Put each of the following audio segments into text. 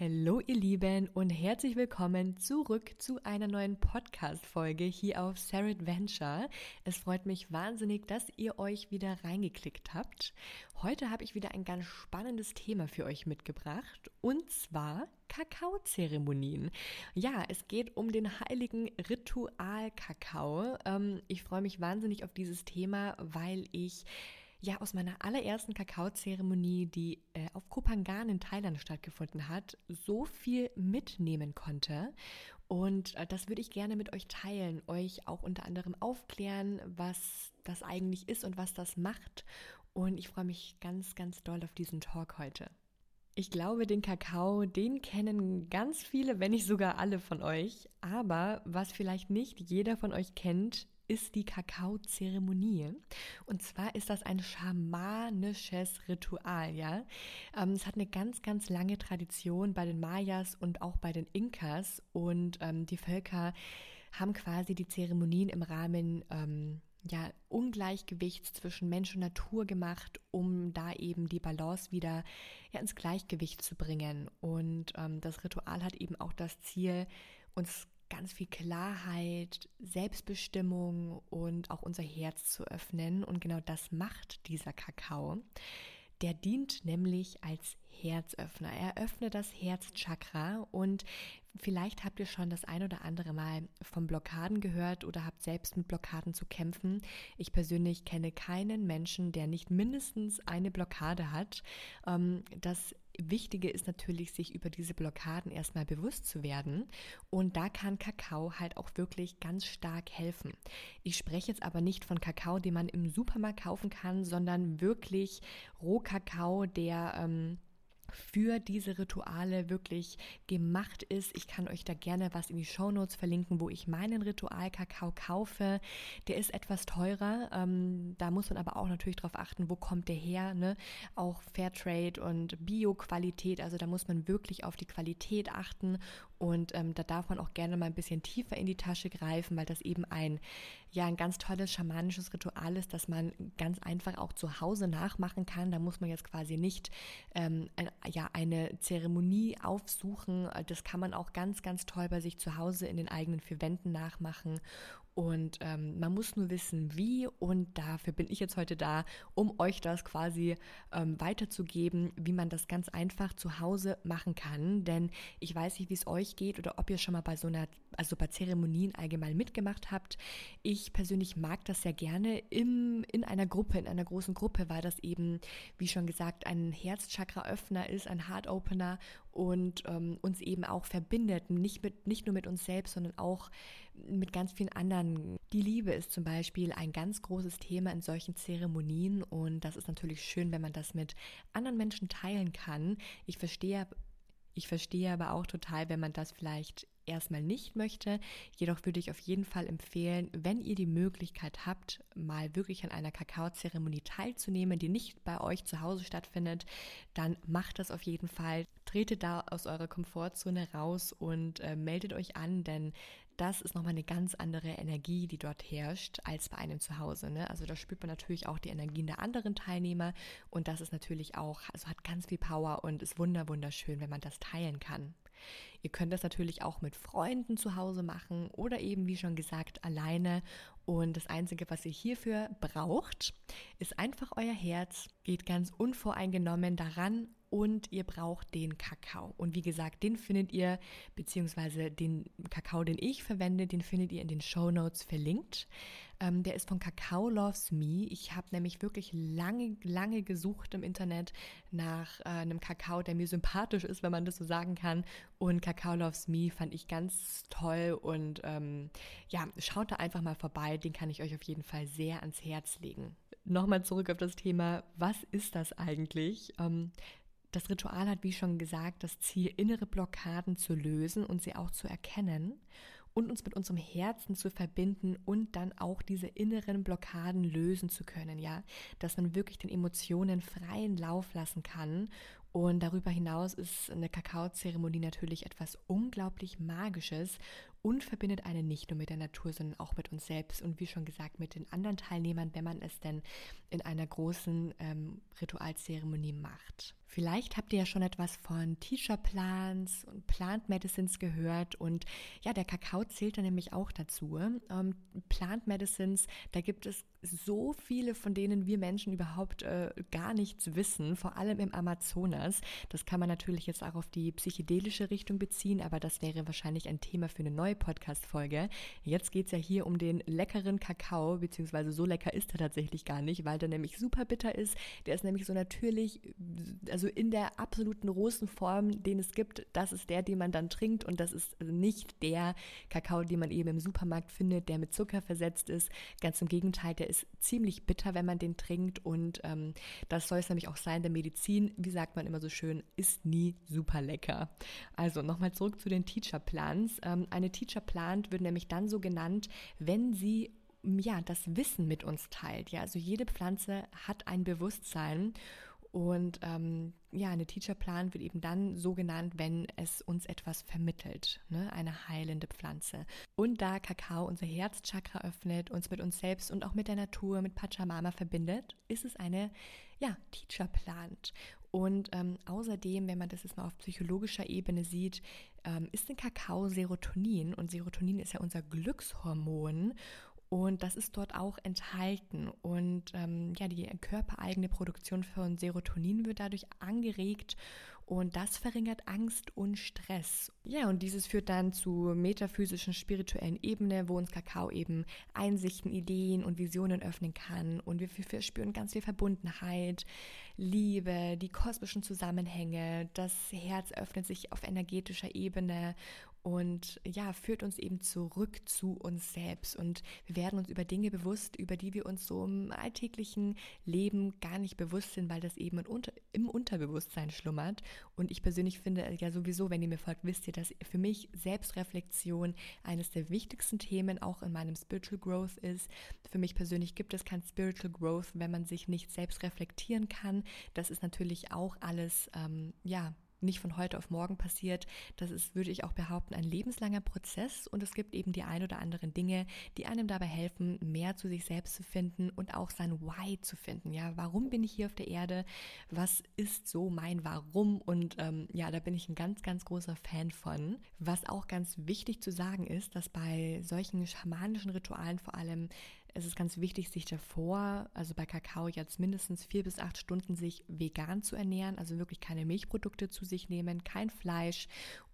Hallo ihr Lieben und herzlich willkommen zurück zu einer neuen Podcast-Folge hier auf Sarah Adventure. Es freut mich wahnsinnig, dass ihr euch wieder reingeklickt habt. Heute habe ich wieder ein ganz spannendes Thema für euch mitgebracht und zwar Kakaozeremonien. Ja, es geht um den heiligen Ritual Kakao. Ähm, ich freue mich wahnsinnig auf dieses Thema, weil ich ja aus meiner allerersten Kakaozeremonie, die äh, auf Kopangan in Thailand stattgefunden hat, so viel mitnehmen konnte. Und äh, das würde ich gerne mit euch teilen, euch auch unter anderem aufklären, was das eigentlich ist und was das macht. Und ich freue mich ganz, ganz doll auf diesen Talk heute. Ich glaube, den Kakao, den kennen ganz viele, wenn nicht sogar alle von euch. Aber was vielleicht nicht jeder von euch kennt, ist die Kakaozeremonie. Und zwar ist das ein schamanisches Ritual, ja. Ähm, es hat eine ganz, ganz lange Tradition bei den Mayas und auch bei den Inkas. Und ähm, die Völker haben quasi die Zeremonien im Rahmen ähm, ja, Ungleichgewichts zwischen Mensch und Natur gemacht, um da eben die Balance wieder ja, ins Gleichgewicht zu bringen. Und ähm, das Ritual hat eben auch das Ziel, uns ganz viel Klarheit, Selbstbestimmung und auch unser Herz zu öffnen. Und genau das macht dieser Kakao. Der dient nämlich als Herzöffner. Er öffnet das Herzchakra und vielleicht habt ihr schon das ein oder andere Mal von Blockaden gehört oder habt selbst mit Blockaden zu kämpfen. Ich persönlich kenne keinen Menschen, der nicht mindestens eine Blockade hat. Ähm, das Wichtige ist natürlich, sich über diese Blockaden erstmal bewusst zu werden. Und da kann Kakao halt auch wirklich ganz stark helfen. Ich spreche jetzt aber nicht von Kakao, den man im Supermarkt kaufen kann, sondern wirklich Rohkakao, der ähm, für diese Rituale wirklich gemacht ist. Ich kann euch da gerne was in die Show Notes verlinken, wo ich meinen Ritual-Kakao kaufe. Der ist etwas teurer. Ähm, da muss man aber auch natürlich darauf achten, wo kommt der her. Ne? Auch Fairtrade und Bio-Qualität. Also da muss man wirklich auf die Qualität achten. Und ähm, da darf man auch gerne mal ein bisschen tiefer in die Tasche greifen, weil das eben ein, ja, ein ganz tolles schamanisches Ritual ist, das man ganz einfach auch zu Hause nachmachen kann. Da muss man jetzt quasi nicht ähm, ein ja eine Zeremonie aufsuchen. Das kann man auch ganz, ganz toll bei sich zu Hause in den eigenen vier Wänden nachmachen. Und ähm, man muss nur wissen, wie. Und dafür bin ich jetzt heute da, um euch das quasi ähm, weiterzugeben, wie man das ganz einfach zu Hause machen kann. Denn ich weiß nicht, wie es euch geht oder ob ihr schon mal bei so einer, also bei Zeremonien allgemein mitgemacht habt. Ich persönlich mag das sehr gerne im, in einer Gruppe, in einer großen Gruppe, weil das eben, wie schon gesagt, ein Herzchakra-Öffner ist, ein Heart-Opener und ähm, uns eben auch verbindet. Nicht, mit, nicht nur mit uns selbst, sondern auch mit ganz vielen anderen die Liebe ist zum Beispiel ein ganz großes Thema in solchen Zeremonien und das ist natürlich schön, wenn man das mit anderen Menschen teilen kann. Ich verstehe ich verstehe aber auch total, wenn man das vielleicht erstmal nicht möchte. Jedoch würde ich auf jeden Fall empfehlen, wenn ihr die Möglichkeit habt, mal wirklich an einer Kakaozeremonie teilzunehmen, die nicht bei euch zu Hause stattfindet, dann macht das auf jeden Fall. Tretet da aus eurer Komfortzone raus und äh, meldet euch an, denn das ist nochmal eine ganz andere Energie, die dort herrscht, als bei einem zu Hause. Ne? Also da spürt man natürlich auch die Energien der anderen Teilnehmer und das ist natürlich auch, also hat ganz viel Power und ist wunder wunderschön, wenn man das teilen kann. Ihr könnt das natürlich auch mit Freunden zu Hause machen oder eben, wie schon gesagt, alleine. Und das Einzige, was ihr hierfür braucht, ist einfach euer Herz. Geht ganz unvoreingenommen daran und ihr braucht den Kakao. Und wie gesagt, den findet ihr, beziehungsweise den Kakao, den ich verwende, den findet ihr in den Show Notes verlinkt. Ähm, der ist von Kakao Loves Me. Ich habe nämlich wirklich lange, lange gesucht im Internet nach äh, einem Kakao, der mir sympathisch ist, wenn man das so sagen kann. Und Kakao Loves Me fand ich ganz toll und ähm, ja, schaut da einfach mal vorbei. Den kann ich euch auf jeden Fall sehr ans Herz legen. Nochmal zurück auf das Thema, was ist das eigentlich? Ähm, das Ritual hat, wie schon gesagt, das Ziel, innere Blockaden zu lösen und sie auch zu erkennen und uns mit unserem Herzen zu verbinden und dann auch diese inneren Blockaden lösen zu können, ja, dass man wirklich den Emotionen freien Lauf lassen kann. Und darüber hinaus ist eine Kakaozeremonie natürlich etwas unglaublich Magisches und verbindet einen nicht nur mit der Natur, sondern auch mit uns selbst und wie schon gesagt mit den anderen Teilnehmern, wenn man es denn in einer großen ähm, Ritualzeremonie macht. Vielleicht habt ihr ja schon etwas von Teacher Plants und Plant Medicines gehört und ja, der Kakao zählt da nämlich auch dazu. Ähm, Plant Medicines, da gibt es so viele, von denen wir Menschen überhaupt äh, gar nichts wissen, vor allem im Amazonas. Das kann man natürlich jetzt auch auf die psychedelische Richtung beziehen, aber das wäre wahrscheinlich ein Thema für eine neue Podcast-Folge. Jetzt geht es ja hier um den leckeren Kakao, beziehungsweise so lecker ist er tatsächlich gar nicht, weil der nämlich super bitter ist. Der ist nämlich so natürlich, also in der absoluten rohen Form, den es gibt, das ist der, den man dann trinkt und das ist nicht der Kakao, den man eben im Supermarkt findet, der mit Zucker versetzt ist. Ganz im Gegenteil, der ist ziemlich bitter, wenn man den trinkt und ähm, das soll es nämlich auch sein. Der Medizin, wie sagt man immer so schön, ist nie super lecker. Also nochmal zurück zu den Teacher Plans. Ähm, eine Teacher Plant wird nämlich dann so genannt, wenn sie ja, das Wissen mit uns teilt. Ja, also jede Pflanze hat ein Bewusstsein und ähm, ja, eine Teacher Plant wird eben dann so genannt, wenn es uns etwas vermittelt, ne? eine heilende Pflanze. Und da Kakao unser Herzchakra öffnet, uns mit uns selbst und auch mit der Natur, mit Pachamama verbindet, ist es eine ja, Teacher Plant. Und ähm, außerdem, wenn man das jetzt mal auf psychologischer Ebene sieht, ähm, ist in Kakao Serotonin und Serotonin ist ja unser Glückshormon und das ist dort auch enthalten. Und ähm, ja, die körpereigene Produktion von Serotonin wird dadurch angeregt und das verringert Angst und Stress. Ja, und dieses führt dann zu metaphysischen, spirituellen Ebene, wo uns Kakao eben Einsichten, Ideen und Visionen öffnen kann. Und wir, wir spüren ganz viel Verbundenheit, Liebe, die kosmischen Zusammenhänge. Das Herz öffnet sich auf energetischer Ebene und ja, führt uns eben zurück zu uns selbst und wir werden uns über Dinge bewusst, über die wir uns so im alltäglichen Leben gar nicht bewusst sind, weil das eben im Unterbewusstsein schlummert. Und ich persönlich finde ja sowieso, wenn ihr mir folgt, wisst ihr, dass für mich Selbstreflexion eines der wichtigsten Themen auch in meinem Spiritual Growth ist. Für mich persönlich gibt es kein Spiritual Growth, wenn man sich nicht selbst reflektieren kann. Das ist natürlich auch alles, ähm, ja, nicht von heute auf morgen passiert. Das ist, würde ich auch behaupten, ein lebenslanger Prozess und es gibt eben die ein oder anderen Dinge, die einem dabei helfen, mehr zu sich selbst zu finden und auch sein Why zu finden. Ja, warum bin ich hier auf der Erde? Was ist so mein Warum? Und ähm, ja, da bin ich ein ganz, ganz großer Fan von. Was auch ganz wichtig zu sagen ist, dass bei solchen schamanischen Ritualen vor allem es ist ganz wichtig, sich davor, also bei Kakao jetzt mindestens vier bis acht Stunden sich vegan zu ernähren, also wirklich keine Milchprodukte zu sich nehmen, kein Fleisch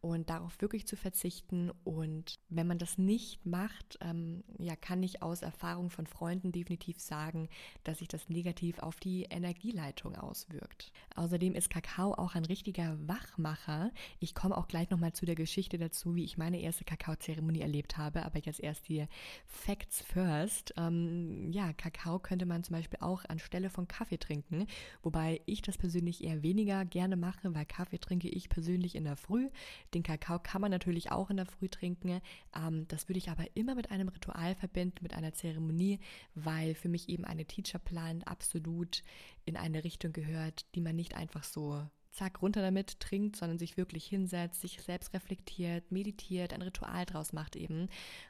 und darauf wirklich zu verzichten. Und wenn man das nicht macht, ähm, ja, kann ich aus Erfahrung von Freunden definitiv sagen, dass sich das negativ auf die Energieleitung auswirkt. Außerdem ist Kakao auch ein richtiger Wachmacher. Ich komme auch gleich nochmal zu der Geschichte dazu, wie ich meine erste Kakaozeremonie erlebt habe, aber jetzt erst die Facts first. Ähm, ja, Kakao könnte man zum Beispiel auch anstelle von Kaffee trinken, wobei ich das persönlich eher weniger gerne mache, weil Kaffee trinke ich persönlich in der Früh. Den Kakao kann man natürlich auch in der Früh trinken. Ähm, das würde ich aber immer mit einem Ritual verbinden, mit einer Zeremonie, weil für mich eben eine Teacher Plan absolut in eine Richtung gehört, die man nicht einfach so zack, runter damit, trinkt, sondern sich wirklich hinsetzt, sich selbst reflektiert, meditiert, ein Ritual draus macht eben.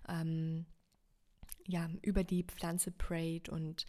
Ähm, ja, über die Pflanze prayt und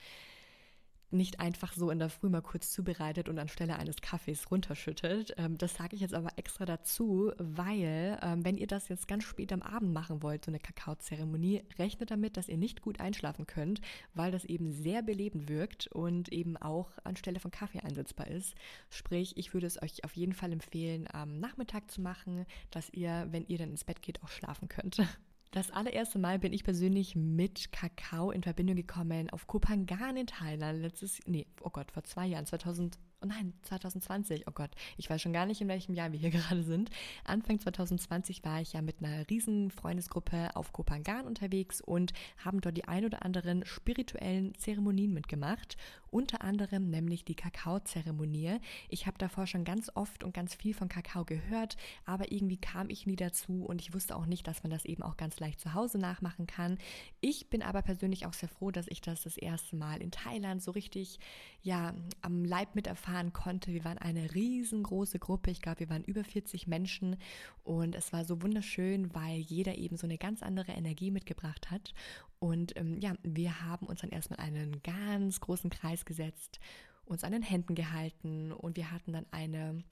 nicht einfach so in der Früh mal kurz zubereitet und anstelle eines Kaffees runterschüttet. Ähm, das sage ich jetzt aber extra dazu, weil ähm, wenn ihr das jetzt ganz spät am Abend machen wollt, so eine Kakaozeremonie, rechnet damit, dass ihr nicht gut einschlafen könnt, weil das eben sehr belebend wirkt und eben auch anstelle von Kaffee einsetzbar ist. Sprich, ich würde es euch auf jeden Fall empfehlen, am Nachmittag zu machen, dass ihr, wenn ihr dann ins Bett geht, auch schlafen könnt. Das allererste Mal bin ich persönlich mit Kakao in Verbindung gekommen auf Kopangan in Thailand. Letztes, nee, oh Gott, vor zwei Jahren, 2000, oh nein, 2020, oh Gott, ich weiß schon gar nicht, in welchem Jahr wir hier gerade sind. Anfang 2020 war ich ja mit einer riesen Freundesgruppe auf Kopangan unterwegs und haben dort die ein oder anderen spirituellen Zeremonien mitgemacht. Unter anderem nämlich die Kakaozeremonie. Ich habe davor schon ganz oft und ganz viel von Kakao gehört, aber irgendwie kam ich nie dazu und ich wusste auch nicht, dass man das eben auch ganz leicht zu Hause nachmachen kann. Ich bin aber persönlich auch sehr froh, dass ich das das erste Mal in Thailand so richtig ja am Leib miterfahren konnte. Wir waren eine riesengroße Gruppe. Ich glaube, wir waren über 40 Menschen und es war so wunderschön, weil jeder eben so eine ganz andere Energie mitgebracht hat. Und ähm, ja, wir haben uns dann erstmal einen ganz großen Kreis gesetzt, uns an den Händen gehalten und wir hatten dann eine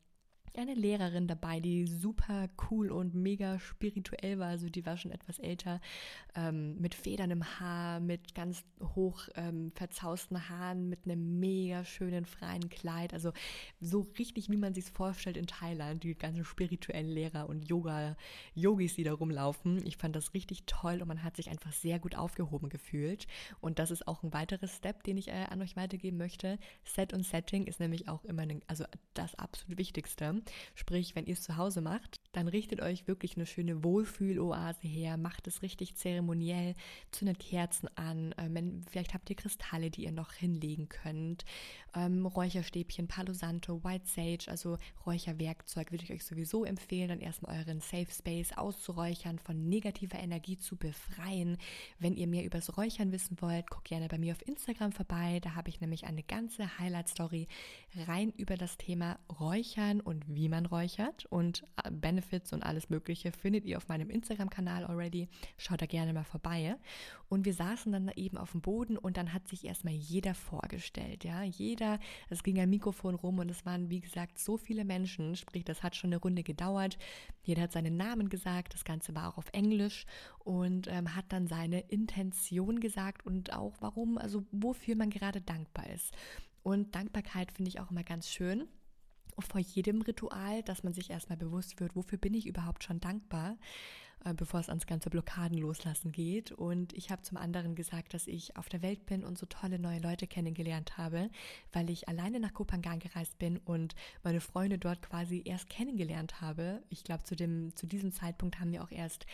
eine Lehrerin dabei, die super cool und mega spirituell war. Also die war schon etwas älter, ähm, mit Federn im Haar, mit ganz hoch ähm, verzausten Haaren, mit einem mega schönen freien Kleid. Also so richtig, wie man sich vorstellt in Thailand, die ganzen spirituellen Lehrer und Yoga, Yogis, die da rumlaufen. Ich fand das richtig toll und man hat sich einfach sehr gut aufgehoben gefühlt. Und das ist auch ein weiteres Step, den ich äh, an euch weitergeben möchte. Set und Setting ist nämlich auch immer ein, also das absolut Wichtigste. Sprich, wenn ihr es zu Hause macht, dann richtet euch wirklich eine schöne Wohlfühloase her, macht es richtig zeremoniell, zündet Kerzen an, ähm, vielleicht habt ihr Kristalle, die ihr noch hinlegen könnt, ähm, Räucherstäbchen, Palo Santo, White Sage, also Räucherwerkzeug würde ich euch sowieso empfehlen, dann erstmal euren Safe Space auszuräuchern, von negativer Energie zu befreien. Wenn ihr mehr übers Räuchern wissen wollt, guckt gerne bei mir auf Instagram vorbei, da habe ich nämlich eine ganze Highlight-Story rein über das Thema Räuchern und wie man räuchert und äh, Benefits und alles Mögliche findet ihr auf meinem Instagram-Kanal already. Schaut da gerne mal vorbei. Und wir saßen dann eben auf dem Boden und dann hat sich erstmal jeder vorgestellt, ja, jeder, es ging ein Mikrofon rum und es waren, wie gesagt, so viele Menschen, sprich, das hat schon eine Runde gedauert. Jeder hat seinen Namen gesagt, das Ganze war auch auf Englisch und ähm, hat dann seine Intention gesagt und auch warum, also wofür man gerade dankbar ist. Und Dankbarkeit finde ich auch immer ganz schön vor jedem Ritual, dass man sich erstmal bewusst wird, wofür bin ich überhaupt schon dankbar, äh, bevor es ans ganze Blockaden loslassen geht. Und ich habe zum anderen gesagt, dass ich auf der Welt bin und so tolle neue Leute kennengelernt habe, weil ich alleine nach Kopangan gereist bin und meine Freunde dort quasi erst kennengelernt habe. Ich glaube, zu, zu diesem Zeitpunkt haben wir auch erst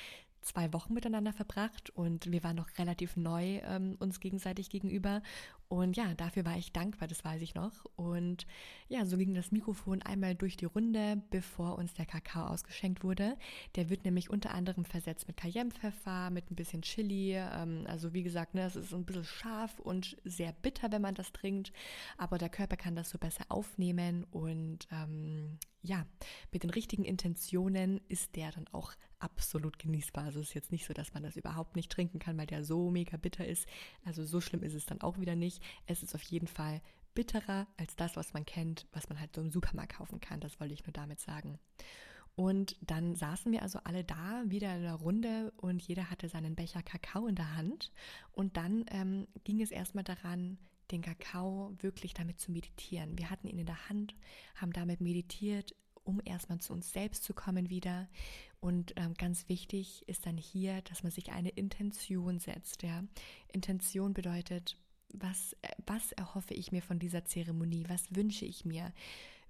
zwei Wochen miteinander verbracht und wir waren noch relativ neu ähm, uns gegenseitig gegenüber. Und ja, dafür war ich dankbar, das weiß ich noch. Und ja, so ging das Mikrofon einmal durch die Runde, bevor uns der Kakao ausgeschenkt wurde. Der wird nämlich unter anderem versetzt mit Cayennepfeffer, mit ein bisschen Chili. Ähm, also wie gesagt, ne, es ist ein bisschen scharf und sehr bitter, wenn man das trinkt. Aber der Körper kann das so besser aufnehmen und ähm, ja, mit den richtigen Intentionen ist der dann auch absolut genießbar. Also es ist jetzt nicht so, dass man das überhaupt nicht trinken kann, weil der so mega bitter ist. Also so schlimm ist es dann auch wieder nicht. Es ist auf jeden Fall bitterer als das, was man kennt, was man halt so im Supermarkt kaufen kann. Das wollte ich nur damit sagen. Und dann saßen wir also alle da, wieder in der Runde und jeder hatte seinen Becher Kakao in der Hand. Und dann ähm, ging es erstmal daran, den Kakao wirklich damit zu meditieren. Wir hatten ihn in der Hand, haben damit meditiert, um erstmal zu uns selbst zu kommen wieder. Und ähm, ganz wichtig ist dann hier, dass man sich eine Intention setzt. Ja? Intention bedeutet, was, äh, was erhoffe ich mir von dieser Zeremonie? Was wünsche ich mir?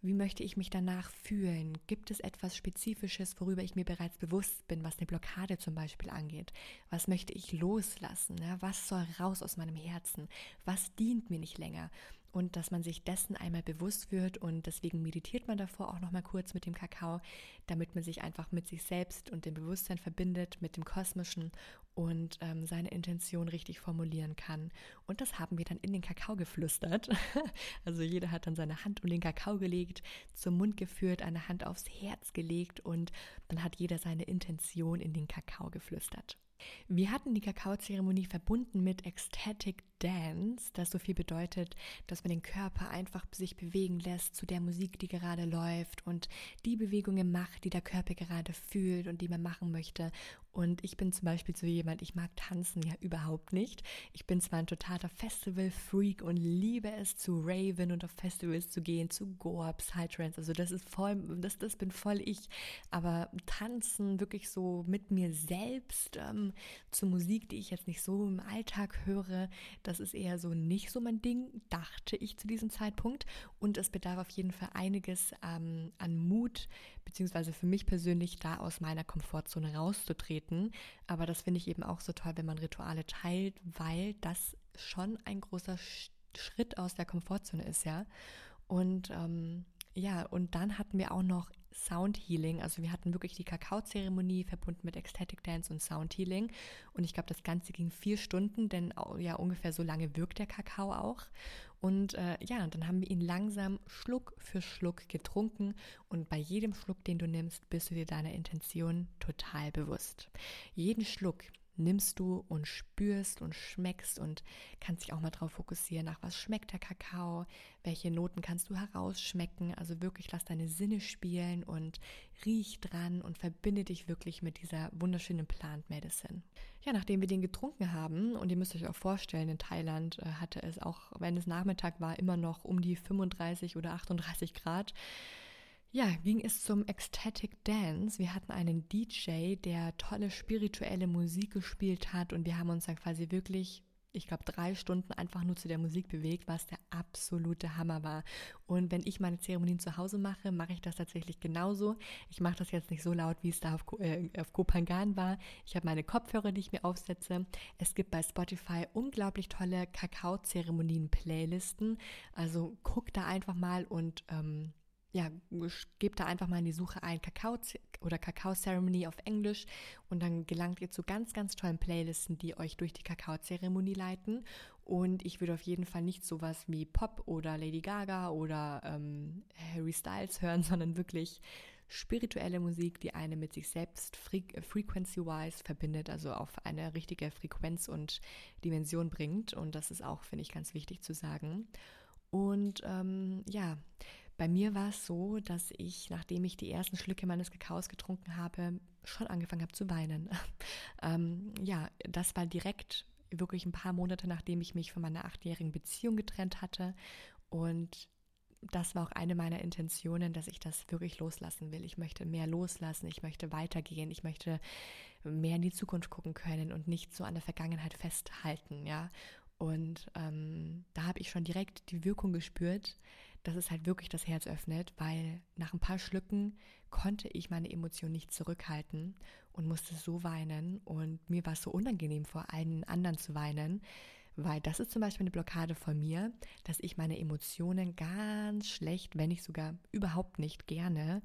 Wie möchte ich mich danach fühlen? Gibt es etwas Spezifisches, worüber ich mir bereits bewusst bin, was eine Blockade zum Beispiel angeht? Was möchte ich loslassen? Was soll raus aus meinem Herzen? Was dient mir nicht länger? Und dass man sich dessen einmal bewusst wird und deswegen meditiert man davor auch noch mal kurz mit dem Kakao, damit man sich einfach mit sich selbst und dem Bewusstsein verbindet, mit dem Kosmischen und ähm, seine Intention richtig formulieren kann. Und das haben wir dann in den Kakao geflüstert. also jeder hat dann seine Hand um den Kakao gelegt, zum Mund geführt, eine Hand aufs Herz gelegt und dann hat jeder seine Intention in den Kakao geflüstert. Wir hatten die Kakaozeremonie verbunden mit Ecstatic Dance, das so viel bedeutet, dass man den Körper einfach sich bewegen lässt zu der Musik, die gerade läuft und die Bewegungen macht, die der Körper gerade fühlt und die man machen möchte. Und ich bin zum Beispiel so jemand, ich mag tanzen ja überhaupt nicht. Ich bin zwar ein totaler Festival-Freak und liebe es zu Raven und auf Festivals zu gehen, zu Goa, Psytrance. Also das ist voll, das, das bin voll ich. Aber tanzen wirklich so mit mir selbst ähm, zu Musik, die ich jetzt nicht so im Alltag höre, das ist eher so nicht so mein Ding, dachte ich zu diesem Zeitpunkt. Und es bedarf auf jeden Fall einiges ähm, an Mut, beziehungsweise für mich persönlich da aus meiner Komfortzone rauszutreten. Aber das finde ich eben auch so toll, wenn man Rituale teilt, weil das schon ein großer Schritt aus der Komfortzone ist, ja. Und ähm, ja, und dann hatten wir auch noch Sound Healing. Also wir hatten wirklich die Kakaozeremonie verbunden mit Ecstatic Dance und Sound Healing. Und ich glaube, das Ganze ging vier Stunden, denn ja, ungefähr so lange wirkt der Kakao auch. Und äh, ja, dann haben wir ihn langsam Schluck für Schluck getrunken. Und bei jedem Schluck, den du nimmst, bist du dir deiner Intention total bewusst. Jeden Schluck, nimmst du und spürst und schmeckst und kannst dich auch mal darauf fokussieren, nach was schmeckt der Kakao, welche Noten kannst du herausschmecken. Also wirklich lass deine Sinne spielen und riech dran und verbinde dich wirklich mit dieser wunderschönen Plant Medicine. Ja, nachdem wir den getrunken haben, und ihr müsst euch auch vorstellen, in Thailand äh, hatte es auch, wenn es Nachmittag war, immer noch um die 35 oder 38 Grad ja, ging es zum Ecstatic Dance. Wir hatten einen DJ, der tolle spirituelle Musik gespielt hat und wir haben uns dann quasi wirklich, ich glaube, drei Stunden einfach nur zu der Musik bewegt, was der absolute Hammer war. Und wenn ich meine Zeremonien zu Hause mache, mache ich das tatsächlich genauso. Ich mache das jetzt nicht so laut, wie es da auf, äh, auf Kopangan war. Ich habe meine Kopfhörer, die ich mir aufsetze. Es gibt bei Spotify unglaublich tolle Kakao-Zeremonien-Playlisten. Also guck da einfach mal und ähm, ja, gebt da einfach mal in die Suche ein Kakao oder Kakao Ceremony auf Englisch und dann gelangt ihr zu ganz, ganz tollen Playlisten, die euch durch die Kakao-Zeremonie leiten. Und ich würde auf jeden Fall nicht sowas wie Pop oder Lady Gaga oder ähm, Harry Styles hören, sondern wirklich spirituelle Musik, die eine mit sich selbst fre frequency-wise verbindet, also auf eine richtige Frequenz und Dimension bringt. Und das ist auch, finde ich, ganz wichtig zu sagen. Und ähm, ja, bei mir war es so, dass ich, nachdem ich die ersten Schlücke meines Kakaos getrunken habe, schon angefangen habe zu weinen. ähm, ja, das war direkt wirklich ein paar Monate, nachdem ich mich von meiner achtjährigen Beziehung getrennt hatte. Und das war auch eine meiner Intentionen, dass ich das wirklich loslassen will. Ich möchte mehr loslassen, ich möchte weitergehen, ich möchte mehr in die Zukunft gucken können und nicht so an der Vergangenheit festhalten, ja. Und ähm, da habe ich schon direkt die Wirkung gespürt, dass es halt wirklich das Herz öffnet, weil nach ein paar Schlücken konnte ich meine Emotionen nicht zurückhalten und musste so weinen. Und mir war es so unangenehm vor allen anderen zu weinen, weil das ist zum Beispiel eine Blockade von mir, dass ich meine Emotionen ganz schlecht, wenn nicht sogar überhaupt nicht gerne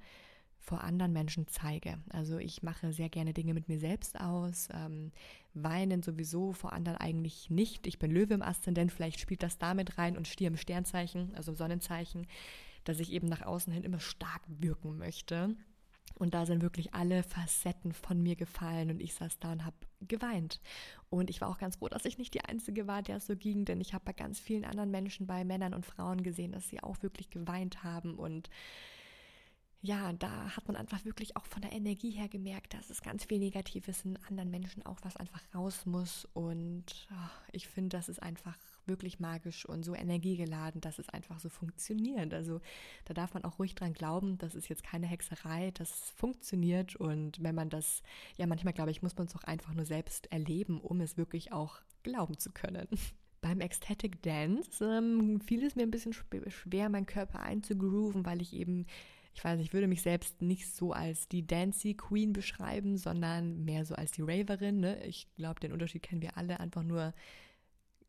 vor anderen Menschen zeige. Also ich mache sehr gerne Dinge mit mir selbst aus, ähm, weinen sowieso vor anderen eigentlich nicht. Ich bin Löwe im Aszendent, vielleicht spielt das damit rein und Stier im Sternzeichen, also im Sonnenzeichen, dass ich eben nach außen hin immer stark wirken möchte. Und da sind wirklich alle Facetten von mir gefallen und ich saß da und habe geweint. Und ich war auch ganz froh, dass ich nicht die Einzige war, der es so ging, denn ich habe bei ganz vielen anderen Menschen, bei Männern und Frauen gesehen, dass sie auch wirklich geweint haben und ja, da hat man einfach wirklich auch von der Energie her gemerkt, dass es ganz viel Negatives in anderen Menschen auch was einfach raus muss. Und oh, ich finde, das ist einfach wirklich magisch und so energiegeladen, dass es einfach so funktioniert. Also da darf man auch ruhig dran glauben, das ist jetzt keine Hexerei, das funktioniert. Und wenn man das, ja, manchmal glaube ich, muss man es auch einfach nur selbst erleben, um es wirklich auch glauben zu können. Beim Ecstatic Dance ähm, fiel es mir ein bisschen schwer, meinen Körper einzugrooven, weil ich eben ich weiß, ich würde mich selbst nicht so als die Dancy Queen beschreiben, sondern mehr so als die Raverin. Ne? Ich glaube, den Unterschied kennen wir alle. Einfach nur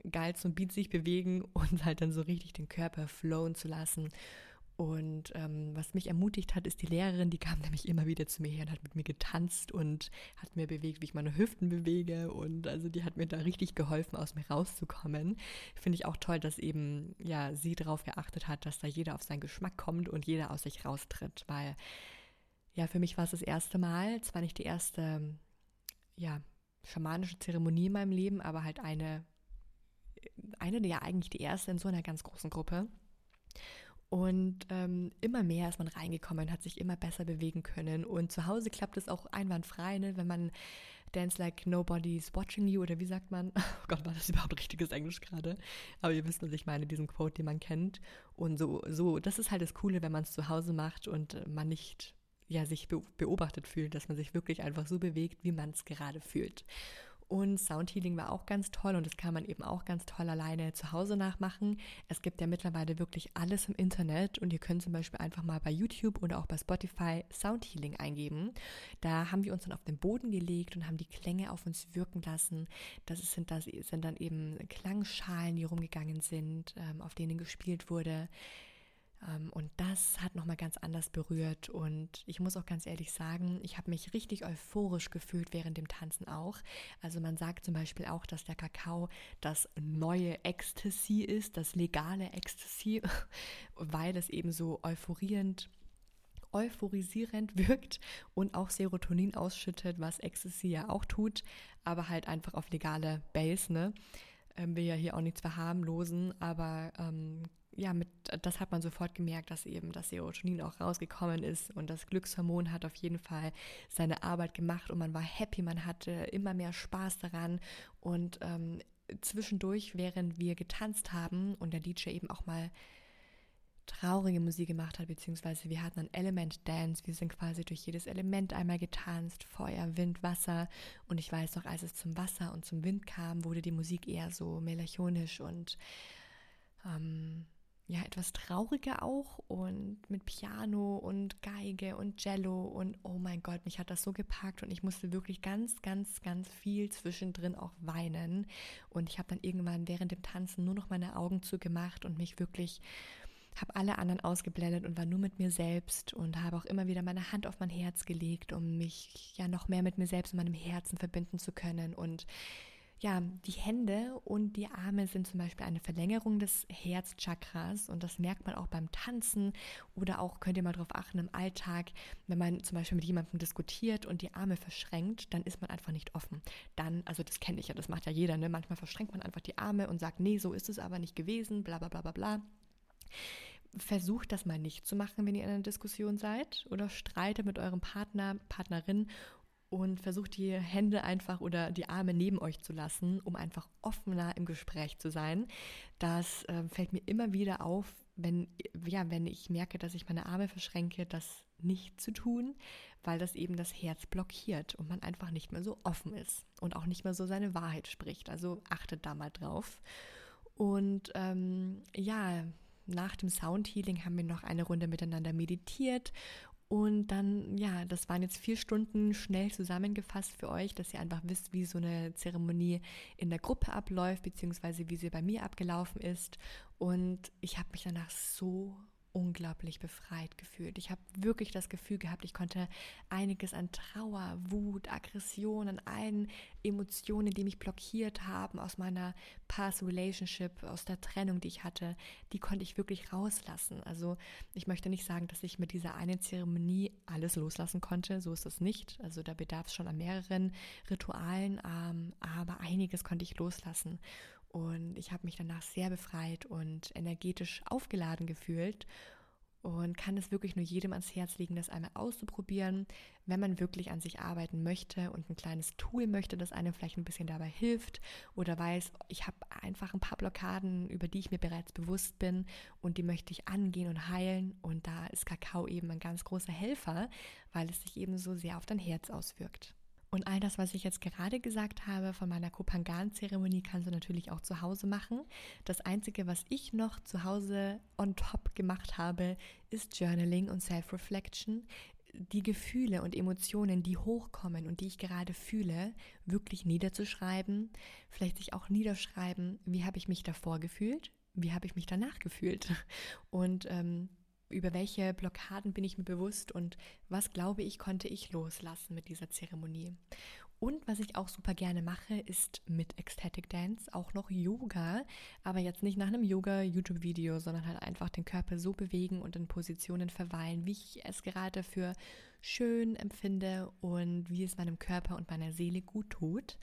geil zum Beat sich bewegen und halt dann so richtig den Körper flowen zu lassen. Und ähm, was mich ermutigt hat, ist die Lehrerin, die kam nämlich immer wieder zu mir her und hat mit mir getanzt und hat mir bewegt, wie ich meine Hüften bewege. Und also die hat mir da richtig geholfen, aus mir rauszukommen. Finde ich auch toll, dass eben ja sie darauf geachtet hat, dass da jeder auf seinen Geschmack kommt und jeder aus sich raustritt. Weil ja, für mich war es das erste Mal, zwar nicht die erste, ja, schamanische Zeremonie in meinem Leben, aber halt eine, eine, ja eigentlich die erste in so einer ganz großen Gruppe. Und ähm, immer mehr ist man reingekommen, hat sich immer besser bewegen können. Und zu Hause klappt es auch einwandfrei, ne? wenn man Dance Like Nobody's Watching You oder wie sagt man? Oh Gott, war das überhaupt richtiges Englisch gerade? Aber ihr wisst, was ich meine, diesen Quote, den man kennt. Und so, so, das ist halt das Coole, wenn man es zu Hause macht und man nicht ja, sich beobachtet fühlt, dass man sich wirklich einfach so bewegt, wie man es gerade fühlt. Und Soundhealing war auch ganz toll und das kann man eben auch ganz toll alleine zu Hause nachmachen. Es gibt ja mittlerweile wirklich alles im Internet und ihr könnt zum Beispiel einfach mal bei YouTube oder auch bei Spotify Soundhealing eingeben. Da haben wir uns dann auf den Boden gelegt und haben die Klänge auf uns wirken lassen. Das sind, das sind dann eben Klangschalen, die rumgegangen sind, ähm, auf denen gespielt wurde. Ähm, und das hat nochmal ganz anders berührt. Und ich muss auch ganz ehrlich sagen, ich habe mich richtig euphorisch gefühlt während dem Tanzen auch. Also man sagt zum Beispiel auch, dass der Kakao das neue Ecstasy ist, das legale Ecstasy, weil es eben so euphorierend euphorisierend wirkt und auch Serotonin ausschüttet, was Ecstasy ja auch tut, aber halt einfach auf legale Base, ne? Ähm, wir ja hier auch nichts verharmlosen, aber ähm, ja, mit, das hat man sofort gemerkt, dass eben das Serotonin auch rausgekommen ist und das Glückshormon hat auf jeden Fall seine Arbeit gemacht und man war happy, man hatte immer mehr Spaß daran und ähm, zwischendurch, während wir getanzt haben und der DJ eben auch mal traurige Musik gemacht hat, beziehungsweise wir hatten ein Element Dance, wir sind quasi durch jedes Element einmal getanzt, Feuer, Wind, Wasser und ich weiß noch, als es zum Wasser und zum Wind kam, wurde die Musik eher so melancholisch und ähm, ja, etwas trauriger auch und mit Piano und Geige und Cello und oh mein Gott, mich hat das so gepackt und ich musste wirklich ganz, ganz, ganz viel zwischendrin auch weinen. Und ich habe dann irgendwann während dem Tanzen nur noch meine Augen zugemacht und mich wirklich habe alle anderen ausgeblendet und war nur mit mir selbst und habe auch immer wieder meine Hand auf mein Herz gelegt, um mich ja noch mehr mit mir selbst und meinem Herzen verbinden zu können. Und ja, die Hände und die Arme sind zum Beispiel eine Verlängerung des Herzchakras und das merkt man auch beim Tanzen oder auch könnt ihr mal darauf achten im Alltag, wenn man zum Beispiel mit jemandem diskutiert und die Arme verschränkt, dann ist man einfach nicht offen. Dann, also das kenne ich ja, das macht ja jeder, ne? Manchmal verschränkt man einfach die Arme und sagt, nee, so ist es aber nicht gewesen, bla bla bla bla bla. Versucht das mal nicht zu machen, wenn ihr in einer Diskussion seid oder streitet mit eurem Partner, Partnerin und versucht die Hände einfach oder die Arme neben euch zu lassen, um einfach offener im Gespräch zu sein. Das äh, fällt mir immer wieder auf, wenn, ja, wenn ich merke, dass ich meine Arme verschränke, das nicht zu tun, weil das eben das Herz blockiert und man einfach nicht mehr so offen ist und auch nicht mehr so seine Wahrheit spricht. Also achtet da mal drauf. Und ähm, ja, nach dem Soundhealing haben wir noch eine Runde miteinander meditiert und dann, ja, das waren jetzt vier Stunden schnell zusammengefasst für euch, dass ihr einfach wisst, wie so eine Zeremonie in der Gruppe abläuft, beziehungsweise wie sie bei mir abgelaufen ist. Und ich habe mich danach so unglaublich befreit gefühlt. Ich habe wirklich das Gefühl gehabt, ich konnte einiges an Trauer, Wut, Aggression, an allen Emotionen, die mich blockiert haben aus meiner Past Relationship, aus der Trennung, die ich hatte, die konnte ich wirklich rauslassen. Also ich möchte nicht sagen, dass ich mit dieser einen Zeremonie alles loslassen konnte, so ist es nicht. Also da bedarf es schon an mehreren Ritualen, ähm, aber einiges konnte ich loslassen. Und ich habe mich danach sehr befreit und energetisch aufgeladen gefühlt und kann es wirklich nur jedem ans Herz legen, das einmal auszuprobieren, wenn man wirklich an sich arbeiten möchte und ein kleines Tool möchte, das einem vielleicht ein bisschen dabei hilft oder weiß, ich habe einfach ein paar Blockaden, über die ich mir bereits bewusst bin und die möchte ich angehen und heilen und da ist Kakao eben ein ganz großer Helfer, weil es sich eben so sehr auf dein Herz auswirkt. Und all das, was ich jetzt gerade gesagt habe von meiner Kopangan-Zeremonie, kannst du natürlich auch zu Hause machen. Das Einzige, was ich noch zu Hause on top gemacht habe, ist Journaling und Self-Reflection. Die Gefühle und Emotionen, die hochkommen und die ich gerade fühle, wirklich niederzuschreiben. Vielleicht sich auch niederschreiben, wie habe ich mich davor gefühlt, wie habe ich mich danach gefühlt. Und ähm, über welche Blockaden bin ich mir bewusst und was glaube ich, konnte ich loslassen mit dieser Zeremonie. Und was ich auch super gerne mache, ist mit Ecstatic Dance auch noch Yoga, aber jetzt nicht nach einem Yoga-YouTube-Video, sondern halt einfach den Körper so bewegen und in Positionen verweilen, wie ich es gerade für schön empfinde und wie es meinem Körper und meiner Seele gut tut.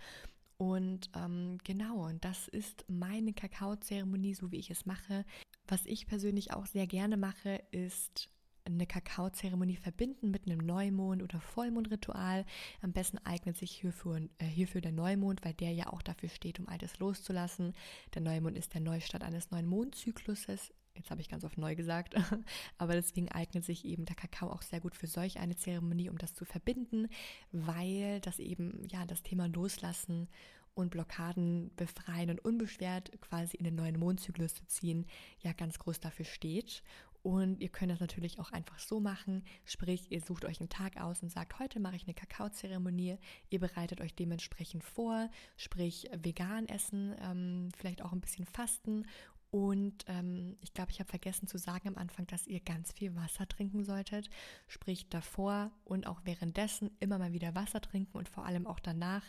Und ähm, genau, und das ist meine Kakaozeremonie, so wie ich es mache. Was ich persönlich auch sehr gerne mache, ist eine Kakaozeremonie verbinden mit einem Neumond- oder Vollmondritual. Am besten eignet sich hierfür, äh, hierfür der Neumond, weil der ja auch dafür steht, um Altes loszulassen. Der Neumond ist der Neustart eines neuen Mondzykluses, Jetzt habe ich ganz oft neu gesagt, aber deswegen eignet sich eben der Kakao auch sehr gut für solch eine Zeremonie, um das zu verbinden, weil das eben ja das Thema Loslassen und Blockaden befreien und unbeschwert quasi in den neuen Mondzyklus zu ziehen, ja ganz groß dafür steht. Und ihr könnt das natürlich auch einfach so machen, sprich, ihr sucht euch einen Tag aus und sagt, heute mache ich eine Kakaozeremonie. Ihr bereitet euch dementsprechend vor, sprich vegan essen, ähm, vielleicht auch ein bisschen fasten und ähm, ich glaube, ich habe vergessen zu sagen am Anfang, dass ihr ganz viel Wasser trinken solltet. Sprich davor und auch währenddessen immer mal wieder Wasser trinken und vor allem auch danach,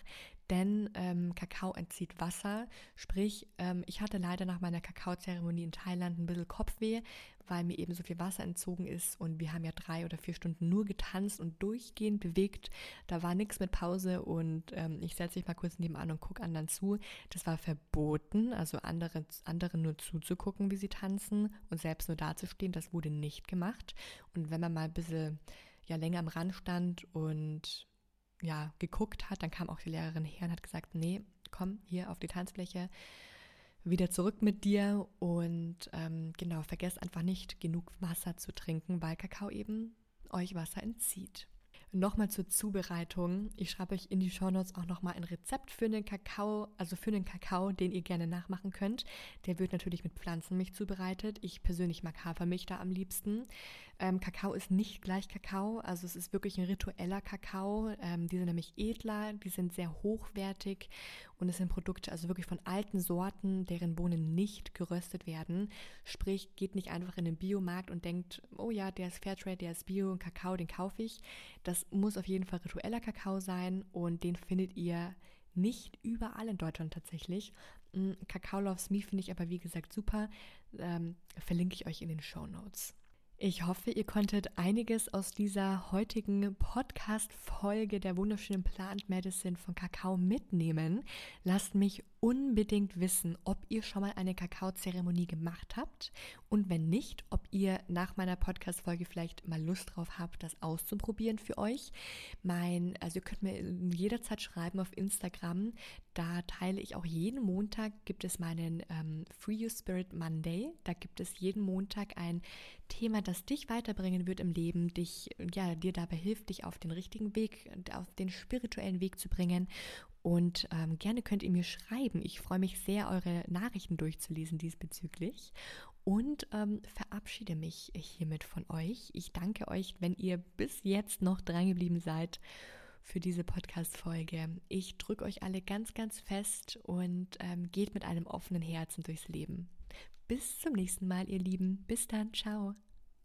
denn ähm, Kakao entzieht Wasser. Sprich, ähm, ich hatte leider nach meiner Kakaozeremonie in Thailand ein bisschen Kopfweh, weil mir eben so viel Wasser entzogen ist und wir haben ja drei oder vier Stunden nur getanzt und durchgehend bewegt. Da war nichts mit Pause und ähm, ich setze mich mal kurz nebenan und gucke anderen zu. Das war verboten, also andere, anderen nur zuzugucken, wie sie tanzen und selbst nur dazustehen, das wurde nicht gemacht. Und wenn man mal ein bisschen ja, länger am Rand stand und ja, geguckt hat, dann kam auch die Lehrerin her und hat gesagt, nee, komm hier auf die Tanzfläche, wieder zurück mit dir und ähm, genau, vergesst einfach nicht genug Wasser zu trinken, weil Kakao eben euch Wasser entzieht. Nochmal zur Zubereitung. Ich schreibe euch in die Shownotes auch nochmal ein Rezept für einen Kakao, also für einen Kakao, den ihr gerne nachmachen könnt. Der wird natürlich mit Pflanzenmilch zubereitet. Ich persönlich mag Hafermilch da am liebsten. Ähm, Kakao ist nicht gleich Kakao, also es ist wirklich ein ritueller Kakao. Ähm, die sind nämlich edler, die sind sehr hochwertig und es sind Produkte also wirklich von alten Sorten, deren Bohnen nicht geröstet werden. Sprich, geht nicht einfach in den Biomarkt und denkt, oh ja, der ist Fairtrade, der ist Bio, Kakao, den kaufe ich. Das muss auf jeden Fall ritueller Kakao sein und den findet ihr nicht überall in Deutschland tatsächlich. Mm, Kakao Loves Me finde ich aber wie gesagt super. Ähm, verlinke ich euch in den Show Notes. Ich hoffe, ihr konntet einiges aus dieser heutigen Podcast-Folge der wunderschönen Plant Medicine von Kakao mitnehmen. Lasst mich unbedingt wissen, ob ihr schon mal eine Kakaozeremonie gemacht habt und wenn nicht, ob ihr nach meiner Podcast-Folge vielleicht mal Lust drauf habt, das auszuprobieren für euch. Mein, also ihr könnt mir jederzeit schreiben auf Instagram. Da teile ich auch jeden Montag gibt es meinen ähm, Free Your Spirit Monday. Da gibt es jeden Montag ein Thema, das dich weiterbringen wird im Leben, dich, ja, dir dabei hilft, dich auf den richtigen Weg, auf den spirituellen Weg zu bringen und ähm, gerne könnt ihr mir schreiben. Ich freue mich sehr, eure Nachrichten durchzulesen diesbezüglich. Und ähm, verabschiede mich hiermit von euch. Ich danke euch, wenn ihr bis jetzt noch drangeblieben seid für diese Podcast-Folge. Ich drücke euch alle ganz, ganz fest und ähm, geht mit einem offenen Herzen durchs Leben. Bis zum nächsten Mal, ihr Lieben. Bis dann. Ciao.